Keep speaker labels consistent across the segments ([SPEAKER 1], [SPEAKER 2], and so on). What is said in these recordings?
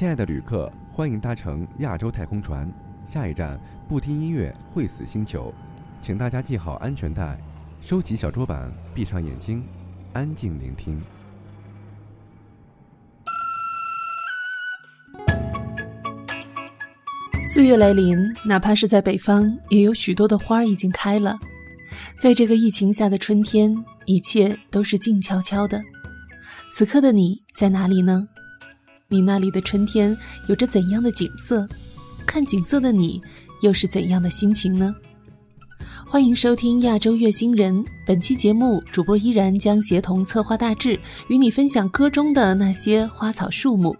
[SPEAKER 1] 亲爱的旅客，欢迎搭乘亚洲太空船，下一站不听音乐会死星球，请大家系好安全带，收起小桌板，闭上眼睛，安静聆听。
[SPEAKER 2] 四月来临，哪怕是在北方，也有许多的花已经开了。在这个疫情下的春天，一切都是静悄悄的。此刻的你在哪里呢？你那里的春天有着怎样的景色？看景色的你又是怎样的心情呢？欢迎收听亚洲月星人。本期节目，主播依然将协同策划大致，与你分享歌中的那些花草树木。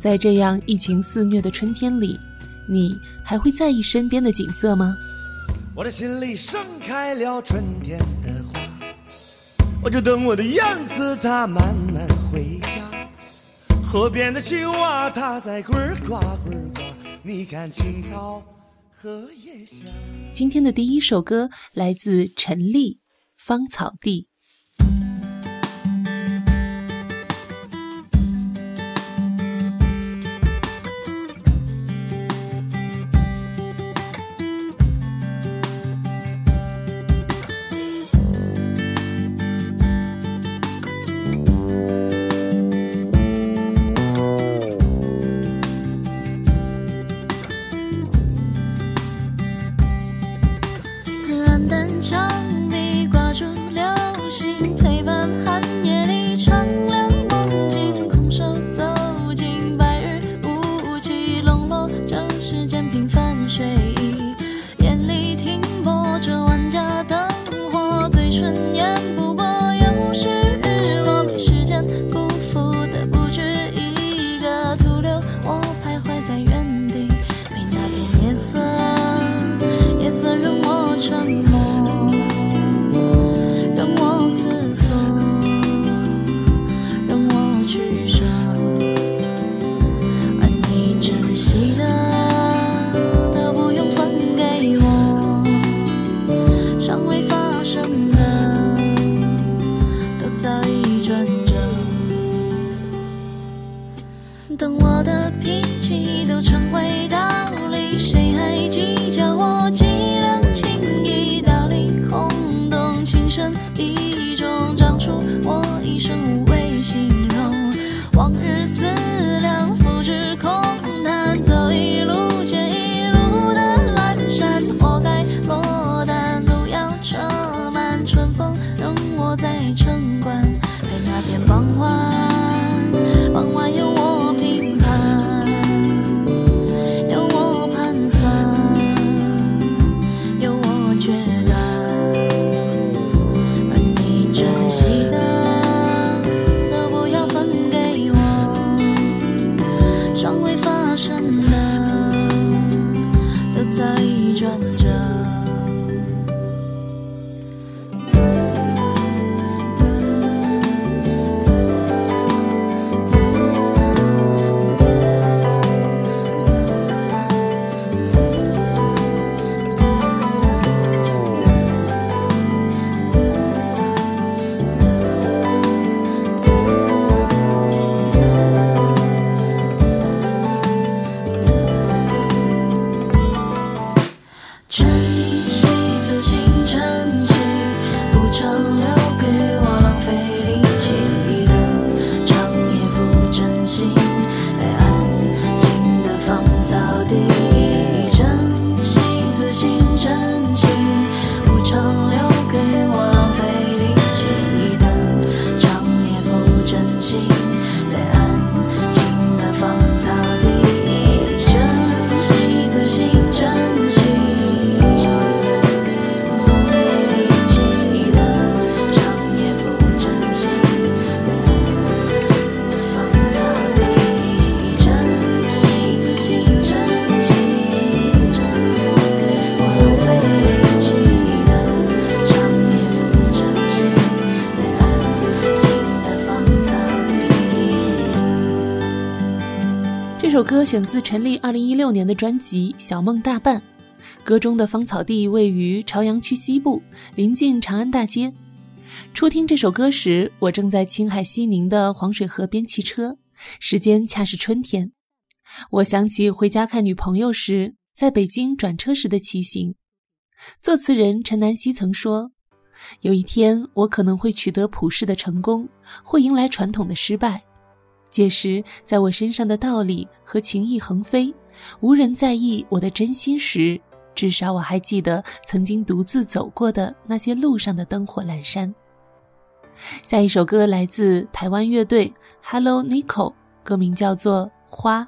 [SPEAKER 2] 在这样疫情肆虐的春天里。你还会在意身边的景色吗？
[SPEAKER 3] 我的心里盛开了春天的花，我就等我的燕子它慢慢。河边的青蛙它在呱呱呱呱，你看青草荷叶香。
[SPEAKER 2] 今天的第一首歌来自陈粒，《芳草地》。首歌选自陈粒二零一六年的专辑《小梦大半》，歌中的芳草地位于朝阳区西部，临近长安大街。初听这首歌时，我正在青海西宁的黄水河边骑车，时间恰是春天，
[SPEAKER 4] 我想起回家看女朋友时，在北京转车时的骑行。作词人陈南希曾说：“有一天，我可能会取得普世的成功，会迎来传统的失败。届时，在我身上的道理和情意横飞，无人在意我的真心时，至少我还记得曾经独自走过的那些路上的灯火阑珊。”下一首歌来自台湾乐队 Hello Nico，歌名叫做《花》。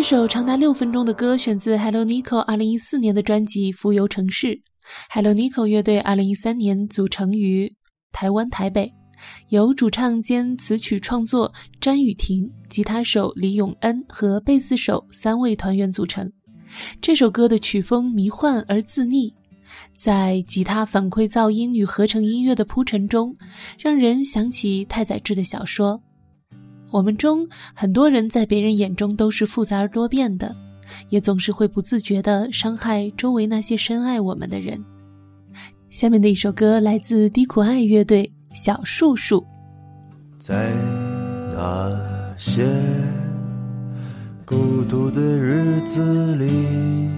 [SPEAKER 4] 这首长达六分钟的歌选自 Hello Nico 二零一四年的专辑《浮游城市》。Hello Nico 乐队二零一三年组成于台湾台北，由主唱兼词曲创作詹雨婷、吉他手李永恩和贝斯手三位团员组成。这首歌的曲风迷幻而自溺，在吉他反馈噪音与合成音乐的铺陈中，让人想起太宰治的小说。我们中很多人在别人眼中都是复杂而多变的，也总是会不自觉地伤害周围那些深爱我们的人。下面的一首歌来自低苦爱乐队《小树树》。
[SPEAKER 5] 在那些孤独的日子里，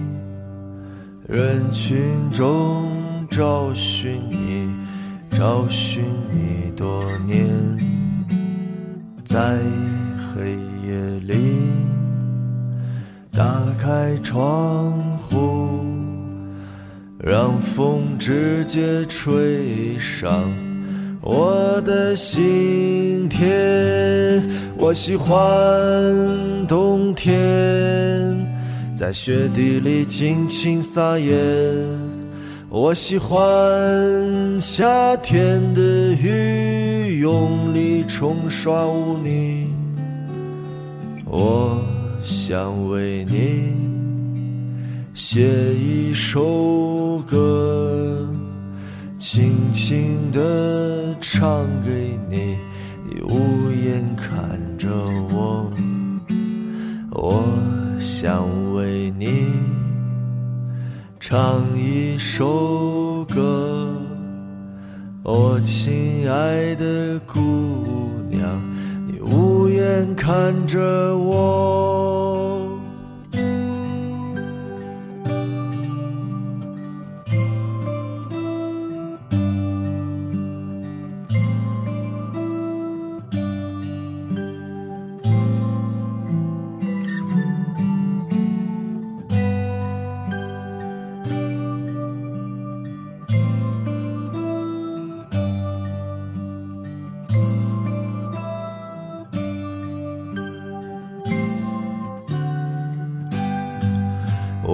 [SPEAKER 5] 人群中找寻你，找寻你多年。在黑夜里，打开窗户，让风直接吹上我的心田。我喜欢冬天，在雪地里尽情撒野。我喜欢夏天的雨，用力。冲刷污泥，我想为你写一首歌，轻轻地唱给你，你无言看着我。我想为你唱一首歌，我亲爱的姑娘。你无言看着我。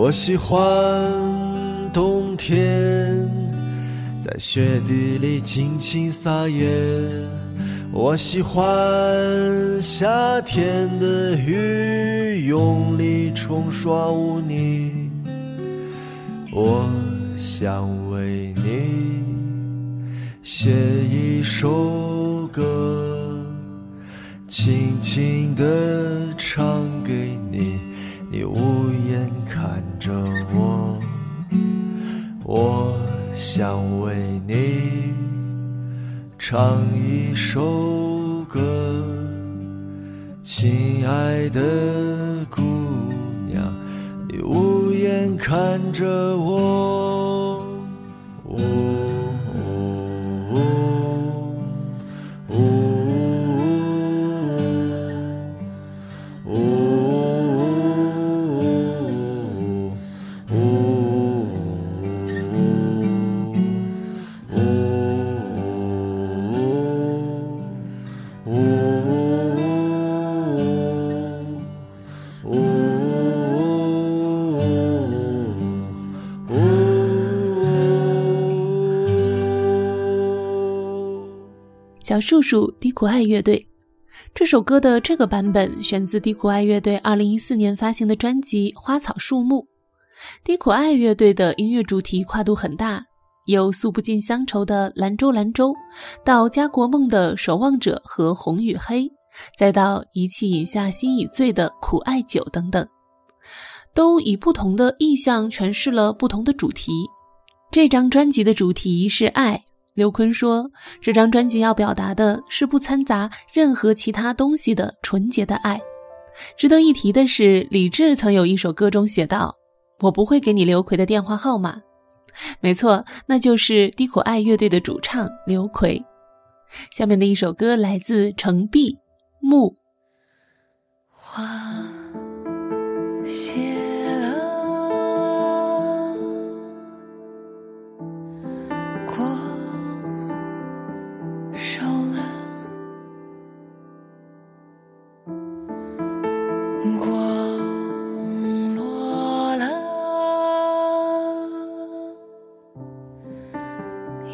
[SPEAKER 5] 我喜欢冬天，在雪地里尽情撒野。我喜欢夏天的雨，用力冲刷污泥。我想为你写一首歌，轻轻地唱给你。你无言着我，我想为你唱一首歌，亲爱的姑娘，你无言看着我。
[SPEAKER 4] 小树树低苦爱乐队，这首歌的这个版本选自低苦爱乐队二零一四年发行的专辑《花草树木》。低苦爱乐队的音乐主题跨度很大，由诉不尽乡愁的兰州兰州，到家国梦的守望者和红与黑，再到一气饮下心已醉的苦艾酒等等，都以不同的意象诠释了不同的主题。这张专辑的主题是爱。刘坤说：“这张专辑要表达的是不掺杂任何其他东西的纯洁的爱。”值得一提的是，李志曾有一首歌中写道：“我不会给你刘奎的电话号码。”没错，那就是低苦爱乐队的主唱刘奎。下面的一首歌来自程璧，《木
[SPEAKER 6] 花谢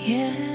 [SPEAKER 4] Yeah.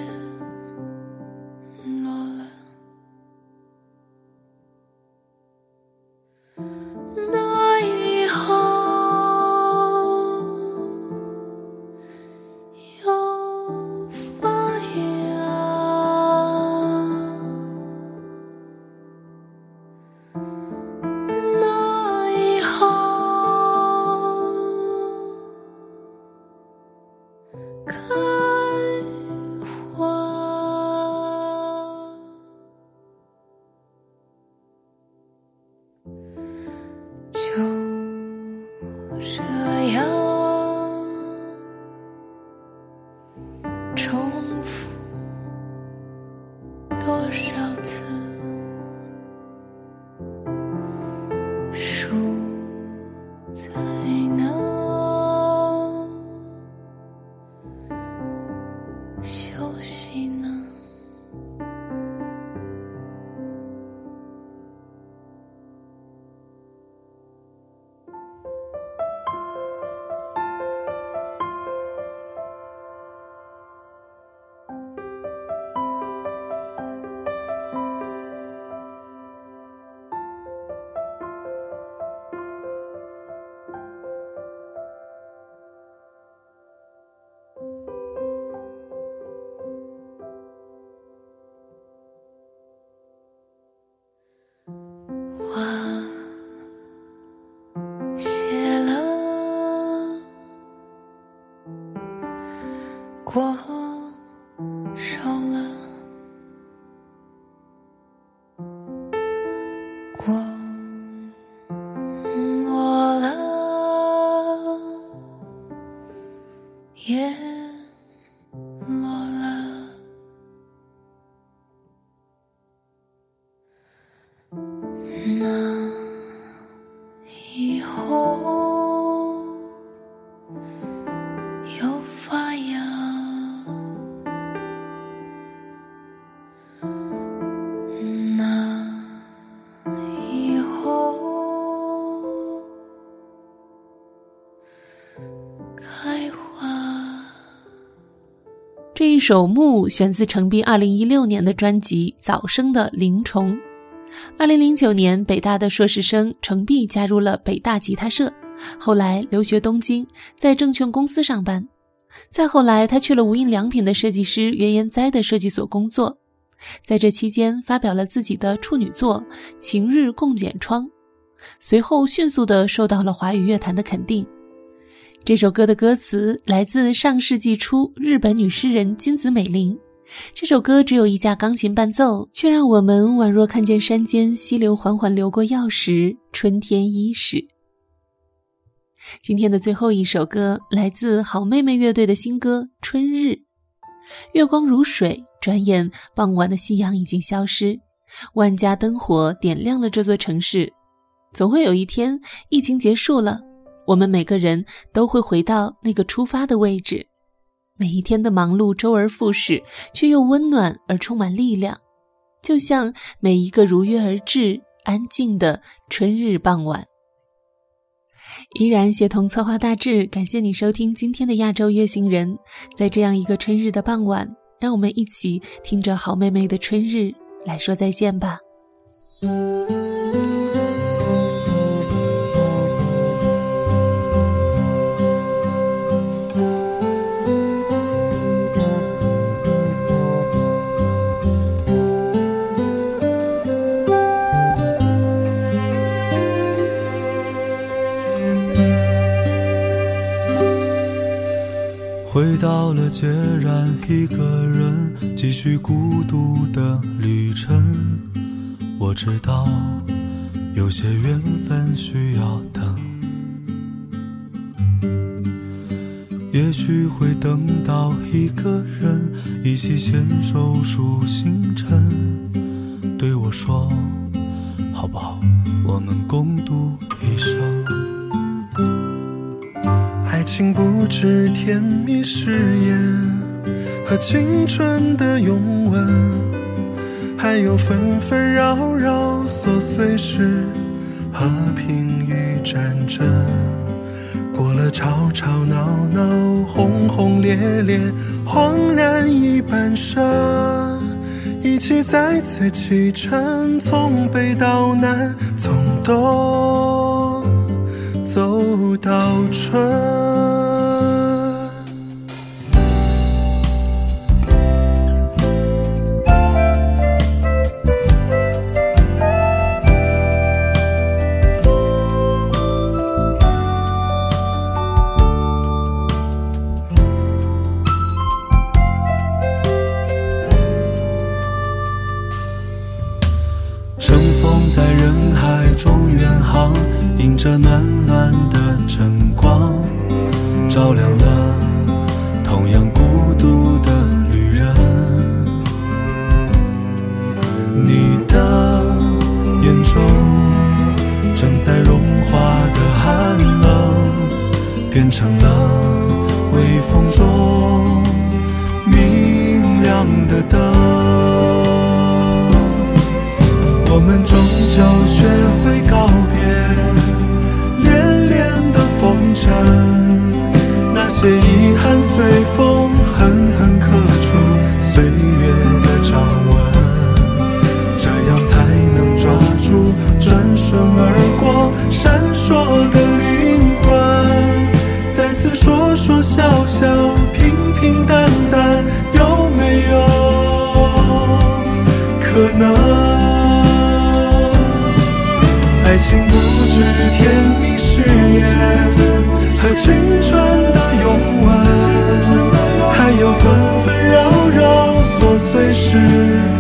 [SPEAKER 4] 重首《木》选自程璧2016年的专辑《早生的灵虫》。2009年，北大的硕士生程璧加入了北大吉他社，后来留学东京，在证券公司上班。再后来，他去了无印良品的设计师原研哉的设计所工作，在这期间发表了自己的处女作《晴日共剪窗》，随后迅速的受到了华语乐坛的肯定。这首歌的歌词来自上世纪初日本女诗人金子美玲。这首歌只有一架钢琴伴奏，却让我们宛若看见山间溪流缓缓流过药石，春天伊始。今天的最后一首歌来自好妹妹乐队的新歌《春日》。月光如水，转眼傍晚的夕阳已经消失，万家灯火点亮了这座城市。总会有一天，疫情结束了。我们每个人都会回到那个出发的位置，每一天的忙碌周而复始，却又温暖而充满力量，就像每一个如约而至、安静的春日傍晚。依然协同策划大致，感谢你收听今天的亚洲月行人。在这样一个春日的傍晚，让我们一起听着好妹妹的《春日》来说再见吧。
[SPEAKER 7] 回到了孑然一个人，继续孤独的旅程。我知道有些缘分需要等，也许会等到一个人一起牵手数星辰，对我说好不好？我们共度一生。竟不知甜蜜誓言和青春的拥吻还有纷纷扰扰琐碎事和平与战争。过了吵吵闹闹轰轰烈烈恍然已半生一起再次启程从北到南从东。不到春。我们终究学会告别恋恋的风尘那些遗憾随风青春的拥吻还有纷纷扰扰琐碎事。